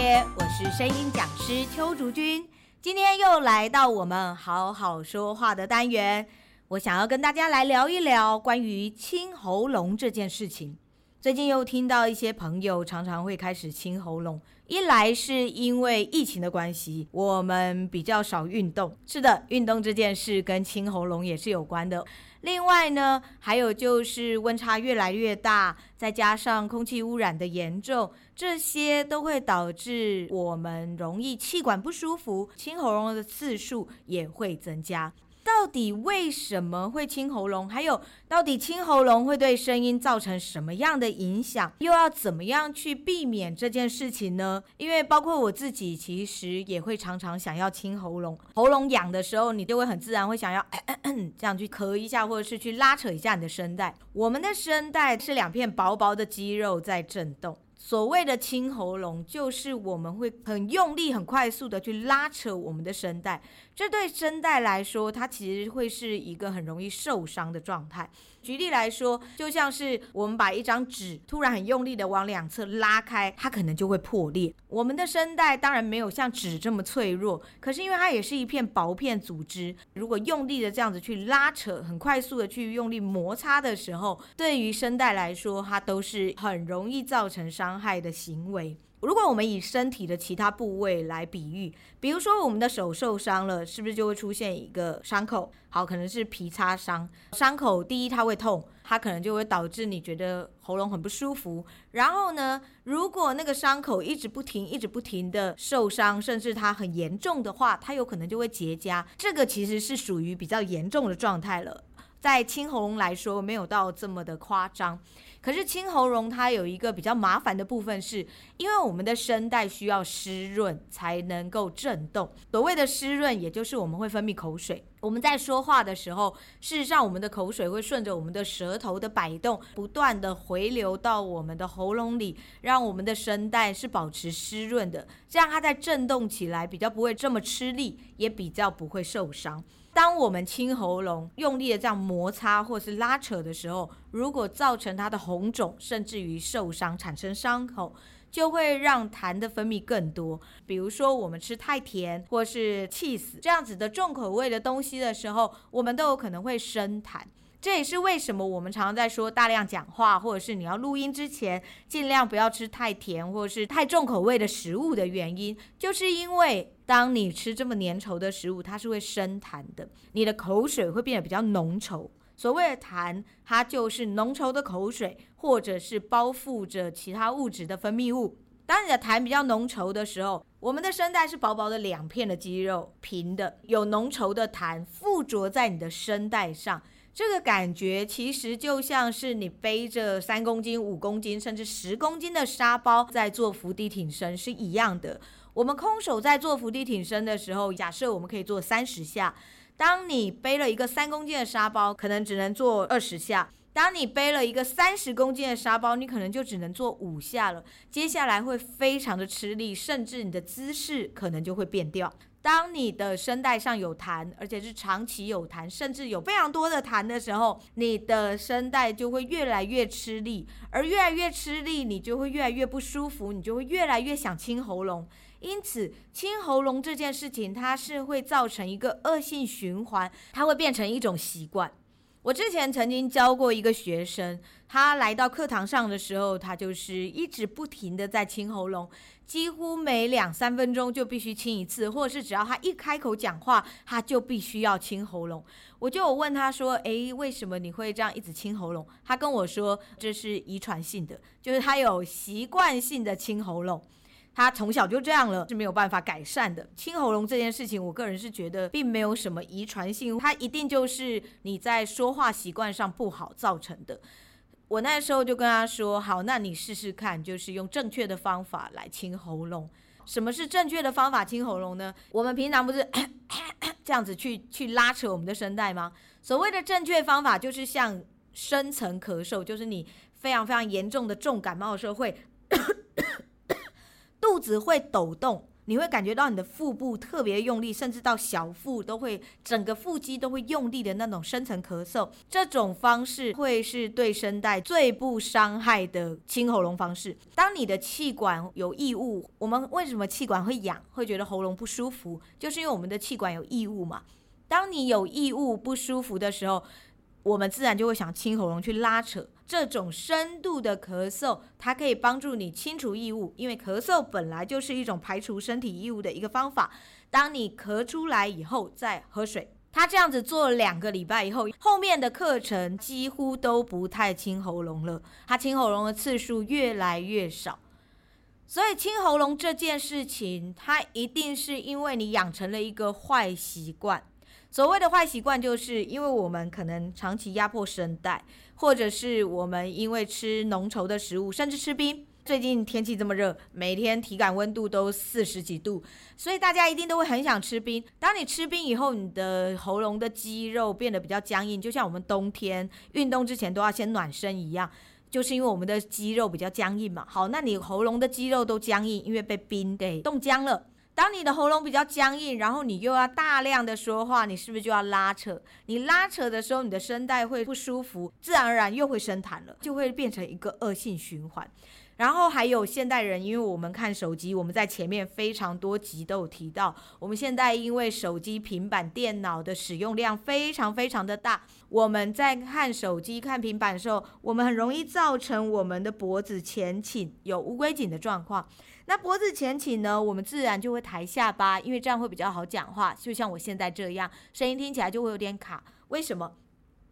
我是声音讲师邱竹君，今天又来到我们好好说话的单元，我想要跟大家来聊一聊关于清喉咙这件事情。最近又听到一些朋友常常会开始清喉咙，一来是因为疫情的关系，我们比较少运动。是的，运动这件事跟清喉咙也是有关的。另外呢，还有就是温差越来越大，再加上空气污染的严重，这些都会导致我们容易气管不舒服，清喉咙的次数也会增加。到底为什么会清喉咙？还有，到底清喉咙会对声音造成什么样的影响？又要怎么样去避免这件事情呢？因为包括我自己，其实也会常常想要清喉咙。喉咙痒的时候，你就会很自然会想要咳咳咳这样去咳一下，或者是去拉扯一下你的声带。我们的声带是两片薄薄的肌肉在震动。所谓的清喉咙，就是我们会很用力、很快速的去拉扯我们的声带，这对声带来说，它其实会是一个很容易受伤的状态。举例来说，就像是我们把一张纸突然很用力的往两侧拉开，它可能就会破裂。我们的声带当然没有像纸这么脆弱，可是因为它也是一片薄片组织，如果用力的这样子去拉扯，很快速的去用力摩擦的时候，对于声带来说，它都是很容易造成伤害的行为。如果我们以身体的其他部位来比喻，比如说我们的手受伤了，是不是就会出现一个伤口？好，可能是皮擦伤。伤口第一它会痛，它可能就会导致你觉得喉咙很不舒服。然后呢，如果那个伤口一直不停、一直不停的受伤，甚至它很严重的话，它有可能就会结痂。这个其实是属于比较严重的状态了。在清喉咙来说，没有到这么的夸张。可是清喉咙它有一个比较麻烦的部分是，因为我们的声带需要湿润才能够震动。所谓的湿润，也就是我们会分泌口水。我们在说话的时候，事实上我们的口水会顺着我们的舌头的摆动，不断的回流到我们的喉咙里，让我们的声带是保持湿润的。这样它在震动起来比较不会这么吃力，也比较不会受伤。当我们清喉咙，用力的这样摩擦或是拉扯的时候，如果造成它的红肿，甚至于受伤产生伤口，就会让痰的分泌更多。比如说我们吃太甜或是气死这样子的重口味的东西的时候，我们都有可能会生痰。这也是为什么我们常常在说大量讲话，或者是你要录音之前，尽量不要吃太甜或是太重口味的食物的原因，就是因为当你吃这么粘稠的食物，它是会生痰的，你的口水会变得比较浓稠。所谓的痰，它就是浓稠的口水，或者是包覆着其他物质的分泌物。当你的痰比较浓稠的时候，我们的声带是薄薄的两片的肌肉，平的，有浓稠的痰附着在你的声带上。这个感觉其实就像是你背着三公斤、五公斤甚至十公斤的沙包在做伏地挺身是一样的。我们空手在做伏地挺身的时候，假设我们可以做三十下。当你背了一个三公斤的沙包，可能只能做二十下；当你背了一个三十公斤的沙包，你可能就只能做五下了。接下来会非常的吃力，甚至你的姿势可能就会变掉。当你的声带上有痰，而且是长期有痰，甚至有非常多的痰的时候，你的声带就会越来越吃力，而越来越吃力，你就会越来越不舒服，你就会越来越想清喉咙。因此，清喉咙这件事情，它是会造成一个恶性循环，它会变成一种习惯。我之前曾经教过一个学生，他来到课堂上的时候，他就是一直不停地在清喉咙，几乎每两三分钟就必须清一次，或者是只要他一开口讲话，他就必须要清喉咙。我就问他说：“诶，为什么你会这样一直清喉咙？”他跟我说：“这是遗传性的，就是他有习惯性的清喉咙。”他从小就这样了，是没有办法改善的。清喉咙这件事情，我个人是觉得并没有什么遗传性，它一定就是你在说话习惯上不好造成的。我那时候就跟他说：“好，那你试试看，就是用正确的方法来清喉咙。什么是正确的方法清喉咙呢？我们平常不是 这样子去去拉扯我们的声带吗？所谓的正确方法，就是像深层咳嗽，就是你非常非常严重的重感冒的时候会。” 肚子会抖动，你会感觉到你的腹部特别用力，甚至到小腹都会，整个腹肌都会用力的那种深层咳嗽。这种方式会是对声带最不伤害的清喉咙方式。当你的气管有异物，我们为什么气管会痒，会觉得喉咙不舒服？就是因为我们的气管有异物嘛。当你有异物不舒服的时候，我们自然就会想清喉咙去拉扯。这种深度的咳嗽，它可以帮助你清除异物，因为咳嗽本来就是一种排除身体异物的一个方法。当你咳出来以后，再喝水。他这样子做了两个礼拜以后，后面的课程几乎都不太清喉咙了。他清喉咙的次数越来越少。所以清喉咙这件事情，它一定是因为你养成了一个坏习惯。所谓的坏习惯，就是因为我们可能长期压迫声带，或者是我们因为吃浓稠的食物，甚至吃冰。最近天气这么热，每天体感温度都四十几度，所以大家一定都会很想吃冰。当你吃冰以后，你的喉咙的肌肉变得比较僵硬，就像我们冬天运动之前都要先暖身一样，就是因为我们的肌肉比较僵硬嘛。好，那你喉咙的肌肉都僵硬，因为被冰给冻僵了。当你的喉咙比较僵硬，然后你又要大量的说话，你是不是就要拉扯？你拉扯的时候，你的声带会不舒服，自然而然又会生痰了，就会变成一个恶性循环。然后还有现代人，因为我们看手机，我们在前面非常多集都有提到，我们现在因为手机、平板电脑的使用量非常非常的大，我们在看手机、看平板的时候，我们很容易造成我们的脖子前倾，有乌龟颈的状况。那脖子前倾呢，我们自然就会抬下巴，因为这样会比较好讲话。就像我现在这样，声音听起来就会有点卡。为什么？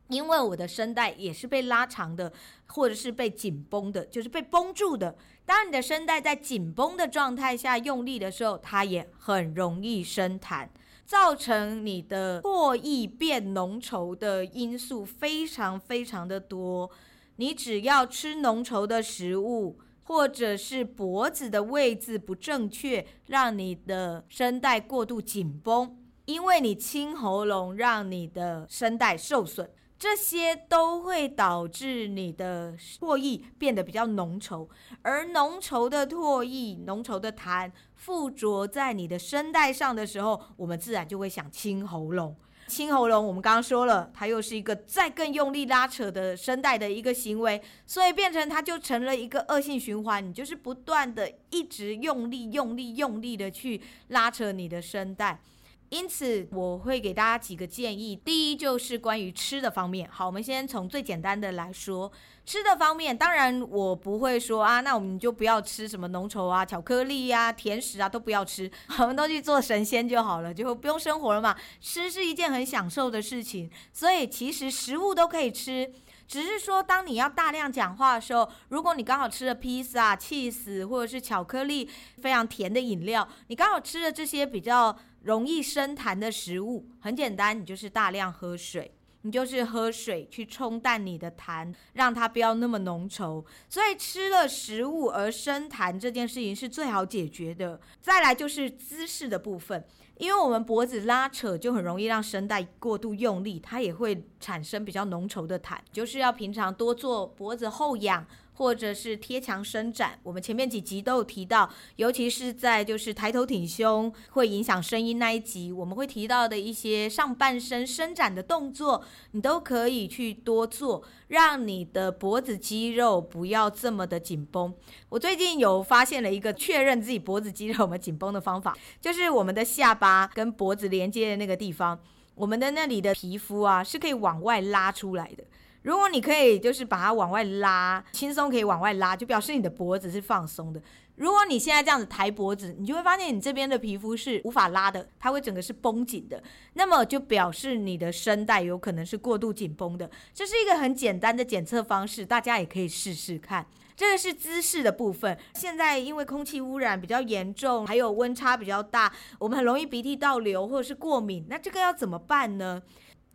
因为我的声带也是被拉长的，或者是被紧绷的，就是被绷住的。当你的声带在紧绷的状态下用力的时候，它也很容易生痰，造成你的唾液变浓稠的因素非常非常的多。你只要吃浓稠的食物。或者是脖子的位置不正确，让你的声带过度紧绷，因为你清喉咙，让你的声带受损，这些都会导致你的唾液变得比较浓稠，而浓稠的唾液、浓稠的痰附着在你的声带上的时候，我们自然就会想清喉咙。清喉咙，我们刚刚说了，它又是一个再更用力拉扯的声带的一个行为，所以变成它就成了一个恶性循环。你就是不断的一直用力、用力、用力的去拉扯你的声带。因此，我会给大家几个建议。第一，就是关于吃的方面。好，我们先从最简单的来说，吃的方面，当然我不会说啊，那我们就不要吃什么浓稠啊、巧克力啊、甜食啊，都不要吃，我们都去做神仙就好了，就不用生活了嘛。吃是一件很享受的事情，所以其实食物都可以吃，只是说当你要大量讲话的时候，如果你刚好吃了披萨、气死或者是巧克力、非常甜的饮料，你刚好吃了这些比较。容易生痰的食物，很简单，你就是大量喝水，你就是喝水去冲淡你的痰，让它不要那么浓稠。所以吃了食物而生痰这件事情是最好解决的。再来就是姿势的部分，因为我们脖子拉扯就很容易让声带过度用力，它也会产生比较浓稠的痰，就是要平常多做脖子后仰。或者是贴墙伸展，我们前面几集都有提到，尤其是在就是抬头挺胸会影响声音那一集，我们会提到的一些上半身伸展的动作，你都可以去多做，让你的脖子肌肉不要这么的紧绷。我最近有发现了一个确认自己脖子肌肉有没有紧绷的方法，就是我们的下巴跟脖子连接的那个地方，我们的那里的皮肤啊是可以往外拉出来的。如果你可以就是把它往外拉，轻松可以往外拉，就表示你的脖子是放松的。如果你现在这样子抬脖子，你就会发现你这边的皮肤是无法拉的，它会整个是绷紧的。那么就表示你的声带有可能是过度紧绷的。这是一个很简单的检测方式，大家也可以试试看。这个是姿势的部分。现在因为空气污染比较严重，还有温差比较大，我们很容易鼻涕倒流或者是过敏。那这个要怎么办呢？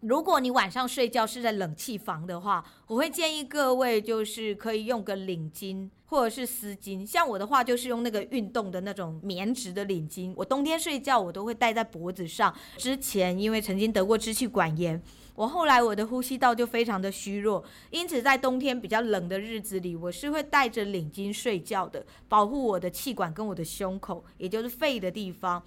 如果你晚上睡觉是在冷气房的话，我会建议各位就是可以用个领巾或者是丝巾。像我的话，就是用那个运动的那种棉质的领巾。我冬天睡觉我都会戴在脖子上。之前因为曾经得过支气管炎，我后来我的呼吸道就非常的虚弱，因此在冬天比较冷的日子里，我是会戴着领巾睡觉的，保护我的气管跟我的胸口，也就是肺的地方。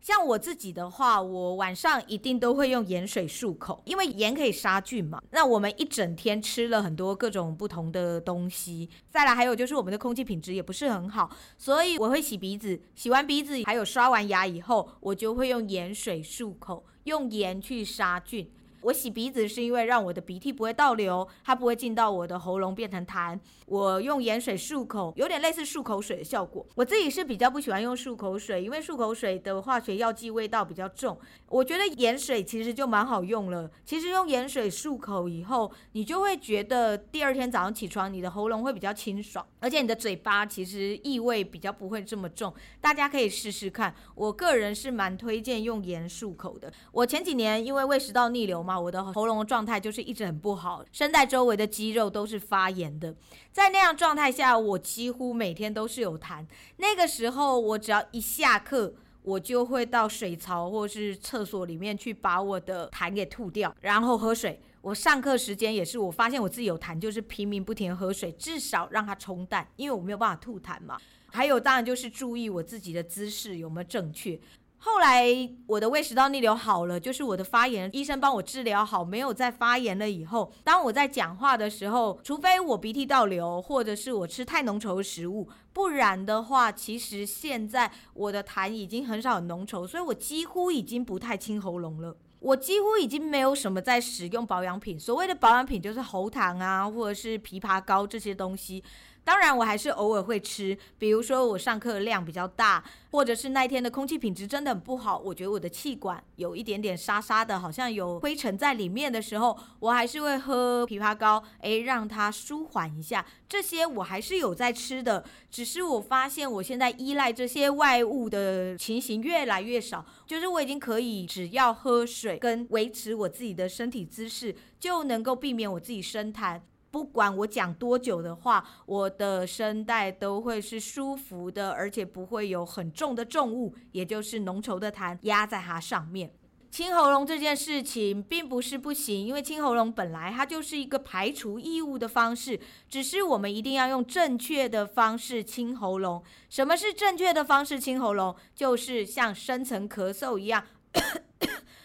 像我自己的话，我晚上一定都会用盐水漱口，因为盐可以杀菌嘛。那我们一整天吃了很多各种不同的东西，再来还有就是我们的空气品质也不是很好，所以我会洗鼻子，洗完鼻子还有刷完牙以后，我就会用盐水漱口，用盐去杀菌。我洗鼻子是因为让我的鼻涕不会倒流，它不会进到我的喉咙变成痰。我用盐水漱口，有点类似漱口水的效果。我自己是比较不喜欢用漱口水，因为漱口水的化学药剂味道比较重。我觉得盐水其实就蛮好用了。其实用盐水漱口以后，你就会觉得第二天早上起床，你的喉咙会比较清爽，而且你的嘴巴其实异味比较不会这么重。大家可以试试看。我个人是蛮推荐用盐漱口的。我前几年因为胃食道逆流嘛。我的喉咙状态就是一直很不好，声带周围的肌肉都是发炎的。在那样状态下，我几乎每天都是有痰。那个时候，我只要一下课，我就会到水槽或是厕所里面去把我的痰给吐掉，然后喝水。我上课时间也是，我发现我自己有痰，就是拼命不停喝水，至少让它冲淡，因为我没有办法吐痰嘛。还有，当然就是注意我自己的姿势有没有正确。后来我的胃食道逆流好了，就是我的发炎，医生帮我治疗好，没有再发炎了。以后，当我在讲话的时候，除非我鼻涕倒流，或者是我吃太浓稠的食物，不然的话，其实现在我的痰已经很少很浓稠，所以我几乎已经不太清喉咙了。我几乎已经没有什么在使用保养品，所谓的保养品就是喉糖啊，或者是枇杷膏这些东西。当然，我还是偶尔会吃，比如说我上课量比较大，或者是那一天的空气品质真的很不好，我觉得我的气管有一点点沙沙的，好像有灰尘在里面的时候，我还是会喝枇杷膏，诶，让它舒缓一下。这些我还是有在吃的，只是我发现我现在依赖这些外物的情形越来越少，就是我已经可以只要喝水跟维持我自己的身体姿势，就能够避免我自己生痰。不管我讲多久的话，我的声带都会是舒服的，而且不会有很重的重物，也就是浓稠的痰压在它上面。清喉咙这件事情并不是不行，因为清喉咙本来它就是一个排除异物的方式，只是我们一定要用正确的方式清喉咙。什么是正确的方式清喉咙？就是像深层咳嗽一样。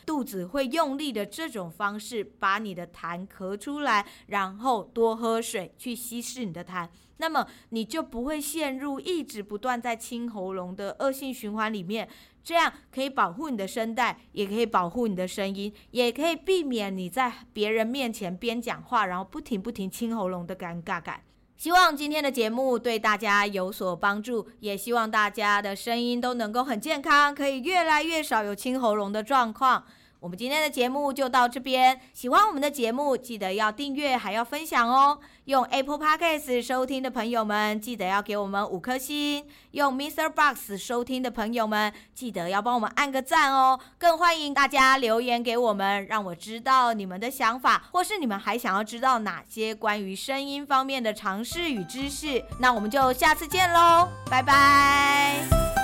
肚子会用力的这种方式，把你的痰咳出来，然后多喝水去稀释你的痰，那么你就不会陷入一直不断在清喉咙的恶性循环里面。这样可以保护你的声带，也可以保护你的声音，也可以避免你在别人面前边讲话，然后不停不停清喉咙的尴尬感。希望今天的节目对大家有所帮助，也希望大家的声音都能够很健康，可以越来越少有清喉咙的状况。我们今天的节目就到这边，喜欢我们的节目，记得要订阅，还要分享哦。用 Apple Podcast 收听的朋友们，记得要给我们五颗星；用 Mr. Box 收听的朋友们，记得要帮我们按个赞哦。更欢迎大家留言给我们，让我知道你们的想法，或是你们还想要知道哪些关于声音方面的尝试与知识。那我们就下次见喽，拜拜。